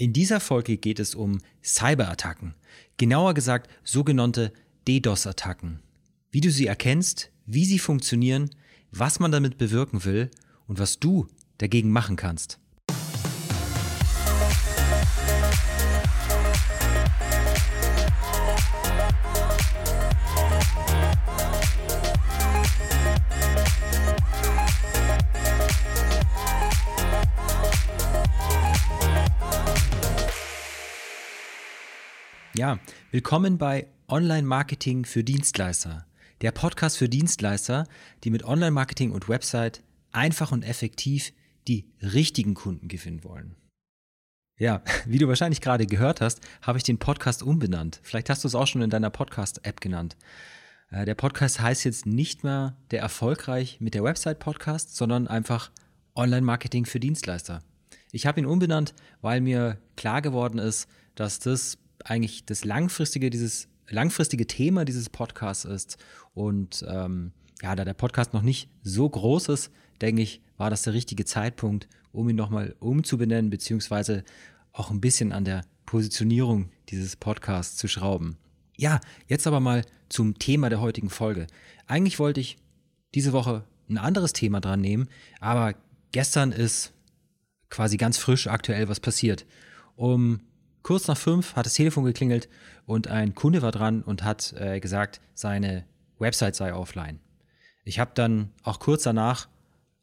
In dieser Folge geht es um Cyberattacken, genauer gesagt sogenannte DDoS-Attacken. Wie du sie erkennst, wie sie funktionieren, was man damit bewirken will und was du dagegen machen kannst. Ja, willkommen bei Online Marketing für Dienstleister. Der Podcast für Dienstleister, die mit Online Marketing und Website einfach und effektiv die richtigen Kunden gewinnen wollen. Ja, wie du wahrscheinlich gerade gehört hast, habe ich den Podcast umbenannt. Vielleicht hast du es auch schon in deiner Podcast-App genannt. Äh, der Podcast heißt jetzt nicht mehr der erfolgreich mit der Website Podcast, sondern einfach Online Marketing für Dienstleister. Ich habe ihn umbenannt, weil mir klar geworden ist, dass das eigentlich das langfristige, dieses langfristige Thema dieses Podcasts ist. Und ähm, ja, da der Podcast noch nicht so groß ist, denke ich, war das der richtige Zeitpunkt, um ihn nochmal umzubenennen, beziehungsweise auch ein bisschen an der Positionierung dieses Podcasts zu schrauben. Ja, jetzt aber mal zum Thema der heutigen Folge. Eigentlich wollte ich diese Woche ein anderes Thema dran nehmen, aber gestern ist quasi ganz frisch aktuell was passiert. Um Kurz nach fünf hat das Telefon geklingelt und ein Kunde war dran und hat äh, gesagt, seine Website sei offline. Ich habe dann auch kurz danach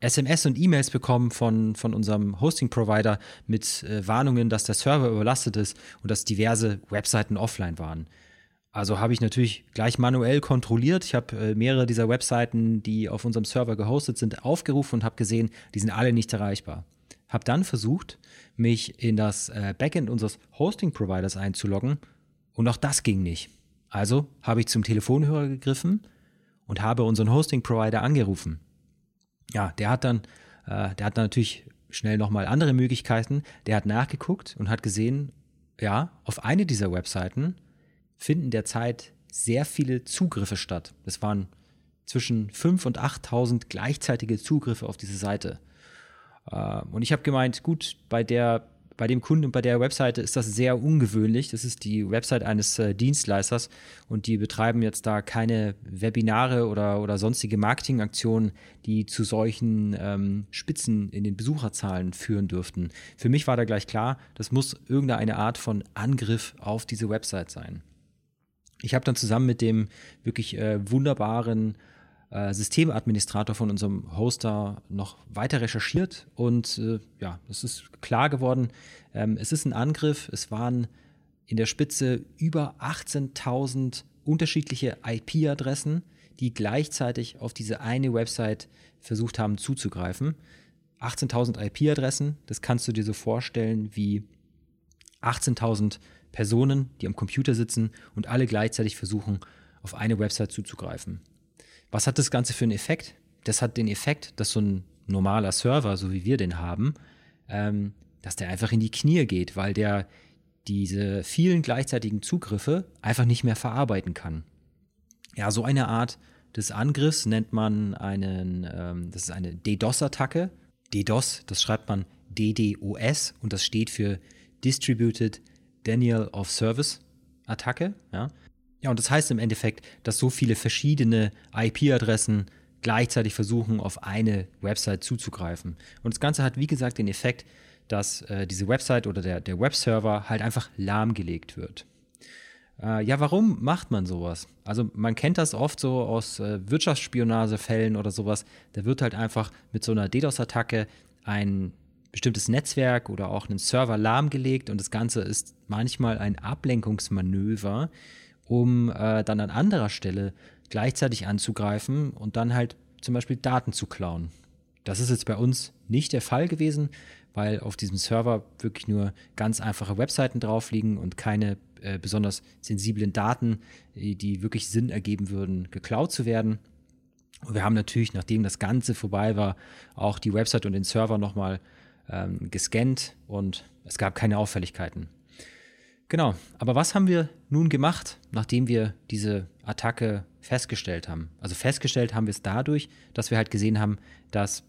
SMS und E-Mails bekommen von, von unserem Hosting-Provider mit äh, Warnungen, dass der Server überlastet ist und dass diverse Webseiten offline waren. Also habe ich natürlich gleich manuell kontrolliert. Ich habe äh, mehrere dieser Webseiten, die auf unserem Server gehostet sind, aufgerufen und habe gesehen, die sind alle nicht erreichbar. Habe dann versucht, mich in das äh, Backend unseres Hosting-Providers einzuloggen und auch das ging nicht. Also habe ich zum Telefonhörer gegriffen und habe unseren Hosting-Provider angerufen. Ja, der hat dann, äh, der hat dann natürlich schnell nochmal andere Möglichkeiten. Der hat nachgeguckt und hat gesehen, ja, auf eine dieser Webseiten finden derzeit sehr viele Zugriffe statt. Das waren zwischen 5.000 und 8.000 gleichzeitige Zugriffe auf diese Seite. Äh, und ich habe gemeint, gut, bei der bei dem Kunden und bei der Webseite ist das sehr ungewöhnlich. Das ist die Website eines äh, Dienstleisters und die betreiben jetzt da keine Webinare oder, oder sonstige Marketingaktionen, die zu solchen ähm, Spitzen in den Besucherzahlen führen dürften. Für mich war da gleich klar, das muss irgendeine Art von Angriff auf diese Website sein. Ich habe dann zusammen mit dem wirklich äh, wunderbaren äh, Systemadministrator von unserem Hoster noch weiter recherchiert und äh, ja, es ist klar geworden, ähm, es ist ein Angriff. Es waren in der Spitze über 18.000 unterschiedliche IP-Adressen, die gleichzeitig auf diese eine Website versucht haben zuzugreifen. 18.000 IP-Adressen, das kannst du dir so vorstellen wie 18.000 Personen, die am Computer sitzen und alle gleichzeitig versuchen, auf eine Website zuzugreifen. Was hat das Ganze für einen Effekt? Das hat den Effekt, dass so ein normaler Server, so wie wir den haben, ähm, dass der einfach in die Knie geht, weil der diese vielen gleichzeitigen Zugriffe einfach nicht mehr verarbeiten kann. Ja, so eine Art des Angriffs nennt man einen, ähm, das ist eine DDoS-Attacke. DDoS, das schreibt man DDoS und das steht für Distributed Denial of Service Attacke. Ja. Ja, und das heißt im Endeffekt, dass so viele verschiedene IP-Adressen gleichzeitig versuchen, auf eine Website zuzugreifen. Und das Ganze hat, wie gesagt, den Effekt, dass äh, diese Website oder der, der Webserver halt einfach lahmgelegt wird. Äh, ja, warum macht man sowas? Also man kennt das oft so aus äh, Wirtschaftsspionagefällen oder sowas. Da wird halt einfach mit so einer DDoS-Attacke ein bestimmtes Netzwerk oder auch einen Server lahmgelegt und das Ganze ist manchmal ein Ablenkungsmanöver, um äh, dann an anderer Stelle gleichzeitig anzugreifen und dann halt zum Beispiel Daten zu klauen. Das ist jetzt bei uns nicht der Fall gewesen, weil auf diesem Server wirklich nur ganz einfache Webseiten drauf liegen und keine äh, besonders sensiblen Daten, die wirklich Sinn ergeben würden, geklaut zu werden. Und wir haben natürlich, nachdem das Ganze vorbei war, auch die Website und den Server nochmal ähm, gescannt und es gab keine Auffälligkeiten. Genau, aber was haben wir nun gemacht, nachdem wir diese Attacke festgestellt haben? Also festgestellt haben wir es dadurch, dass wir halt gesehen haben, dass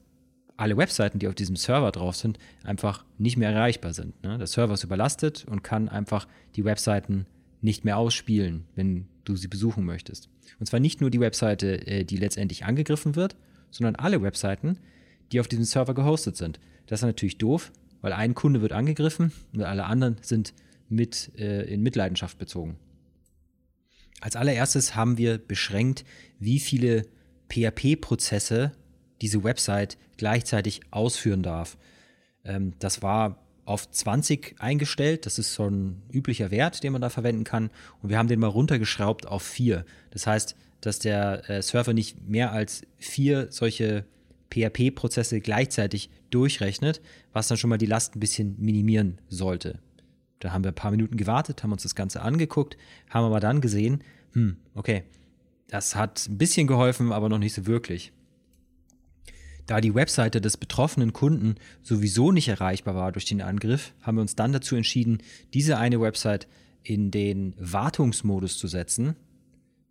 alle Webseiten, die auf diesem Server drauf sind, einfach nicht mehr erreichbar sind. Ne? Der Server ist überlastet und kann einfach die Webseiten nicht mehr ausspielen, wenn du sie besuchen möchtest. Und zwar nicht nur die Webseite, äh, die letztendlich angegriffen wird, sondern alle Webseiten, die auf diesem Server gehostet sind. Das ist natürlich doof, weil ein Kunde wird angegriffen und alle anderen sind mit äh, in Mitleidenschaft bezogen. Als allererstes haben wir beschränkt, wie viele PHP-Prozesse diese Website gleichzeitig ausführen darf. Ähm, das war auf 20 eingestellt. Das ist so ein üblicher Wert, den man da verwenden kann. Und wir haben den mal runtergeschraubt auf 4. Das heißt, dass der äh, Server nicht mehr als vier solche PHP-Prozesse gleichzeitig durchrechnet, was dann schon mal die Last ein bisschen minimieren sollte. Da haben wir ein paar Minuten gewartet, haben uns das Ganze angeguckt, haben aber dann gesehen, hm, okay, das hat ein bisschen geholfen, aber noch nicht so wirklich. Da die Webseite des betroffenen Kunden sowieso nicht erreichbar war durch den Angriff, haben wir uns dann dazu entschieden, diese eine Website in den Wartungsmodus zu setzen.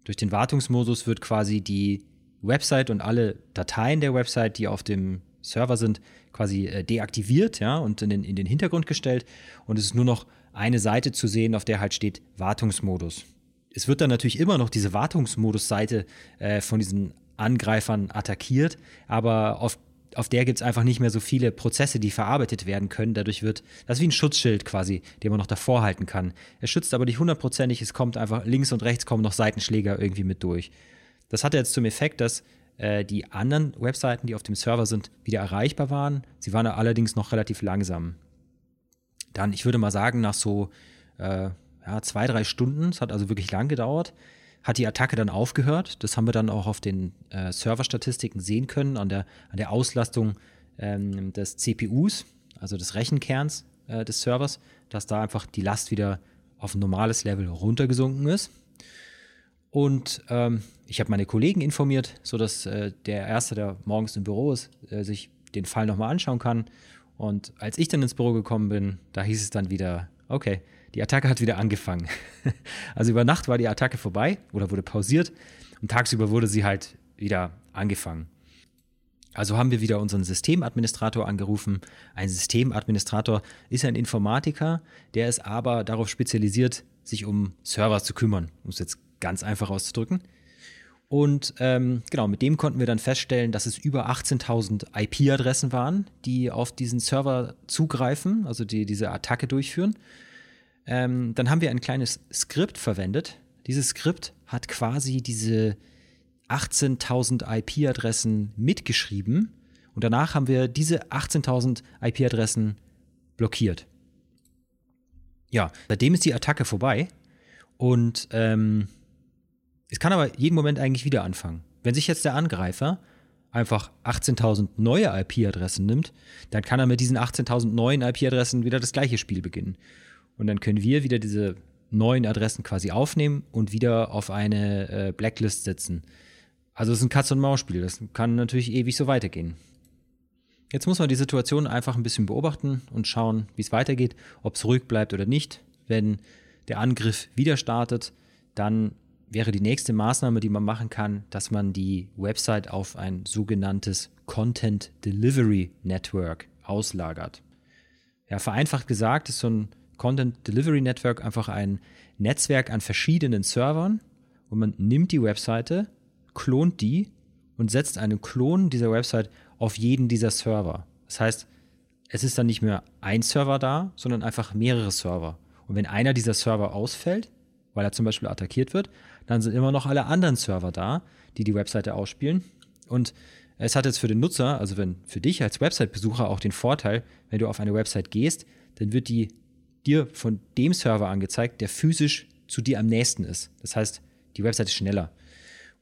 Durch den Wartungsmodus wird quasi die Website und alle Dateien der Website, die auf dem Server sind, quasi äh, deaktiviert ja, und in den, in den Hintergrund gestellt. Und es ist nur noch eine Seite zu sehen, auf der halt steht Wartungsmodus. Es wird dann natürlich immer noch diese Wartungsmodus-Seite äh, von diesen Angreifern attackiert, aber auf, auf der gibt es einfach nicht mehr so viele Prozesse, die verarbeitet werden können. Dadurch wird, das ist wie ein Schutzschild quasi, den man noch davor halten kann. Er schützt aber nicht hundertprozentig, es kommt einfach links und rechts kommen noch Seitenschläger irgendwie mit durch. Das hatte jetzt zum Effekt, dass äh, die anderen Webseiten, die auf dem Server sind, wieder erreichbar waren. Sie waren allerdings noch relativ langsam. Dann, ich würde mal sagen, nach so äh, ja, zwei, drei Stunden, es hat also wirklich lang gedauert, hat die Attacke dann aufgehört. Das haben wir dann auch auf den äh, Serverstatistiken sehen können, an der, an der Auslastung ähm, des CPUs, also des Rechenkerns äh, des Servers, dass da einfach die Last wieder auf ein normales Level runtergesunken ist. Und ähm, ich habe meine Kollegen informiert, sodass äh, der Erste, der morgens im Büro ist, äh, sich den Fall nochmal anschauen kann. Und als ich dann ins Büro gekommen bin, da hieß es dann wieder, okay, die Attacke hat wieder angefangen. also über Nacht war die Attacke vorbei oder wurde pausiert und tagsüber wurde sie halt wieder angefangen. Also haben wir wieder unseren Systemadministrator angerufen. Ein Systemadministrator ist ein Informatiker, der ist aber darauf spezialisiert, sich um Server zu kümmern, um es jetzt ganz einfach auszudrücken. Und ähm, genau, mit dem konnten wir dann feststellen, dass es über 18.000 IP-Adressen waren, die auf diesen Server zugreifen, also die diese Attacke durchführen. Ähm, dann haben wir ein kleines Skript verwendet. Dieses Skript hat quasi diese 18.000 IP-Adressen mitgeschrieben und danach haben wir diese 18.000 IP-Adressen blockiert. Ja, seitdem ist die Attacke vorbei und ähm, es kann aber jeden Moment eigentlich wieder anfangen. Wenn sich jetzt der Angreifer einfach 18.000 neue IP-Adressen nimmt, dann kann er mit diesen 18.000 neuen IP-Adressen wieder das gleiche Spiel beginnen. Und dann können wir wieder diese neuen Adressen quasi aufnehmen und wieder auf eine äh, Blacklist setzen. Also es ist ein Katz-und-Maus-Spiel. Das kann natürlich ewig so weitergehen. Jetzt muss man die Situation einfach ein bisschen beobachten und schauen, wie es weitergeht, ob es ruhig bleibt oder nicht. Wenn der Angriff wieder startet, dann wäre die nächste Maßnahme, die man machen kann, dass man die Website auf ein sogenanntes Content Delivery Network auslagert. Ja, vereinfacht gesagt ist so ein Content Delivery Network einfach ein Netzwerk an verschiedenen Servern und man nimmt die Webseite, klont die und setzt einen Klon dieser Website auf jeden dieser Server. Das heißt, es ist dann nicht mehr ein Server da, sondern einfach mehrere Server. Und wenn einer dieser Server ausfällt, weil er zum Beispiel attackiert wird, dann sind immer noch alle anderen Server da, die die Webseite ausspielen. Und es hat jetzt für den Nutzer, also wenn für dich als Website-Besucher auch den Vorteil, wenn du auf eine Website gehst, dann wird die dir von dem Server angezeigt, der physisch zu dir am nächsten ist. Das heißt, die Website ist schneller.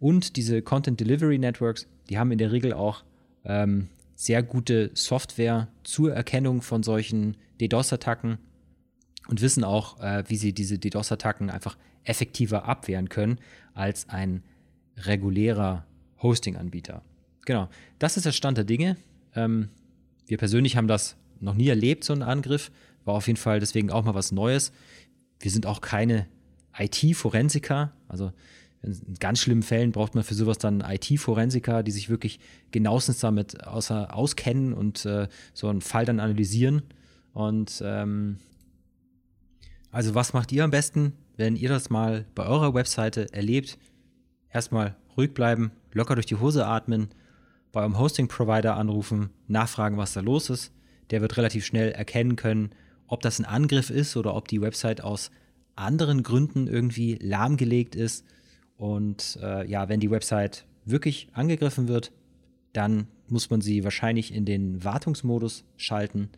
Und diese Content Delivery Networks, die haben in der Regel auch ähm, sehr gute Software zur Erkennung von solchen DDoS-Attacken und wissen auch, äh, wie sie diese DDoS-Attacken einfach effektiver abwehren können als ein regulärer Hosting-Anbieter. Genau, das ist der Stand der Dinge. Ähm, wir persönlich haben das noch nie erlebt, so einen Angriff. War auf jeden Fall deswegen auch mal was Neues. Wir sind auch keine IT-Forensiker. Also In ganz schlimmen Fällen braucht man für sowas dann IT-Forensiker, die sich wirklich genauestens damit außer, auskennen und äh, so einen Fall dann analysieren. Und ähm, also was macht ihr am besten, wenn ihr das mal bei eurer Webseite erlebt? Erstmal ruhig bleiben, locker durch die Hose atmen, bei eurem Hosting-Provider anrufen, nachfragen, was da los ist. Der wird relativ schnell erkennen können, ob das ein Angriff ist oder ob die Website aus anderen Gründen irgendwie lahmgelegt ist. Und äh, ja, wenn die Website wirklich angegriffen wird, dann muss man sie wahrscheinlich in den Wartungsmodus schalten.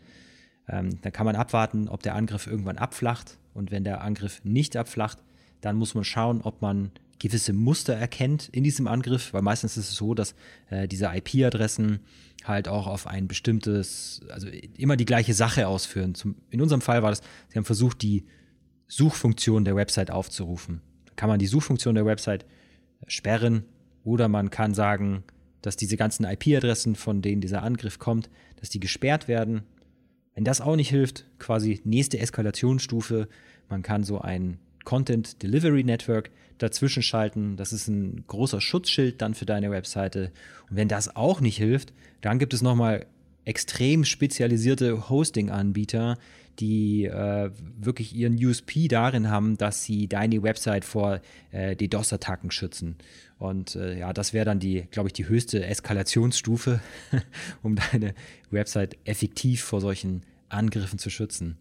Ähm, dann kann man abwarten, ob der Angriff irgendwann abflacht. Und wenn der Angriff nicht abflacht, dann muss man schauen, ob man gewisse Muster erkennt in diesem Angriff, weil meistens ist es so, dass äh, diese IP-Adressen halt auch auf ein bestimmtes, also immer die gleiche Sache ausführen. Zum, in unserem Fall war das, sie haben versucht, die Suchfunktion der Website aufzurufen. Da kann man die Suchfunktion der Website sperren oder man kann sagen, dass diese ganzen IP-Adressen, von denen dieser Angriff kommt, dass die gesperrt werden. Wenn das auch nicht hilft, quasi nächste Eskalationsstufe, man kann so ein Content Delivery Network dazwischen schalten. Das ist ein großer Schutzschild dann für deine Webseite. Und wenn das auch nicht hilft, dann gibt es nochmal extrem spezialisierte Hosting-Anbieter, die äh, wirklich ihren USP darin haben, dass sie deine Website vor äh, DDoS-Attacken schützen. Und äh, ja, das wäre dann die, glaube ich, die höchste Eskalationsstufe, um deine Website effektiv vor solchen Angriffen zu schützen.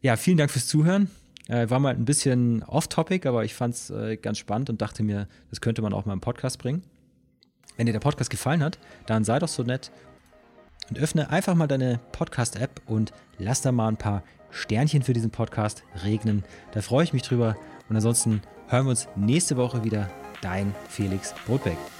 Ja, vielen Dank fürs Zuhören. Äh, war mal ein bisschen off-topic, aber ich fand es äh, ganz spannend und dachte mir, das könnte man auch mal im Podcast bringen. Wenn dir der Podcast gefallen hat, dann sei doch so nett und öffne einfach mal deine Podcast-App und lass da mal ein paar Sternchen für diesen Podcast regnen. Da freue ich mich drüber. Und ansonsten hören wir uns nächste Woche wieder. Dein Felix Brotbeck.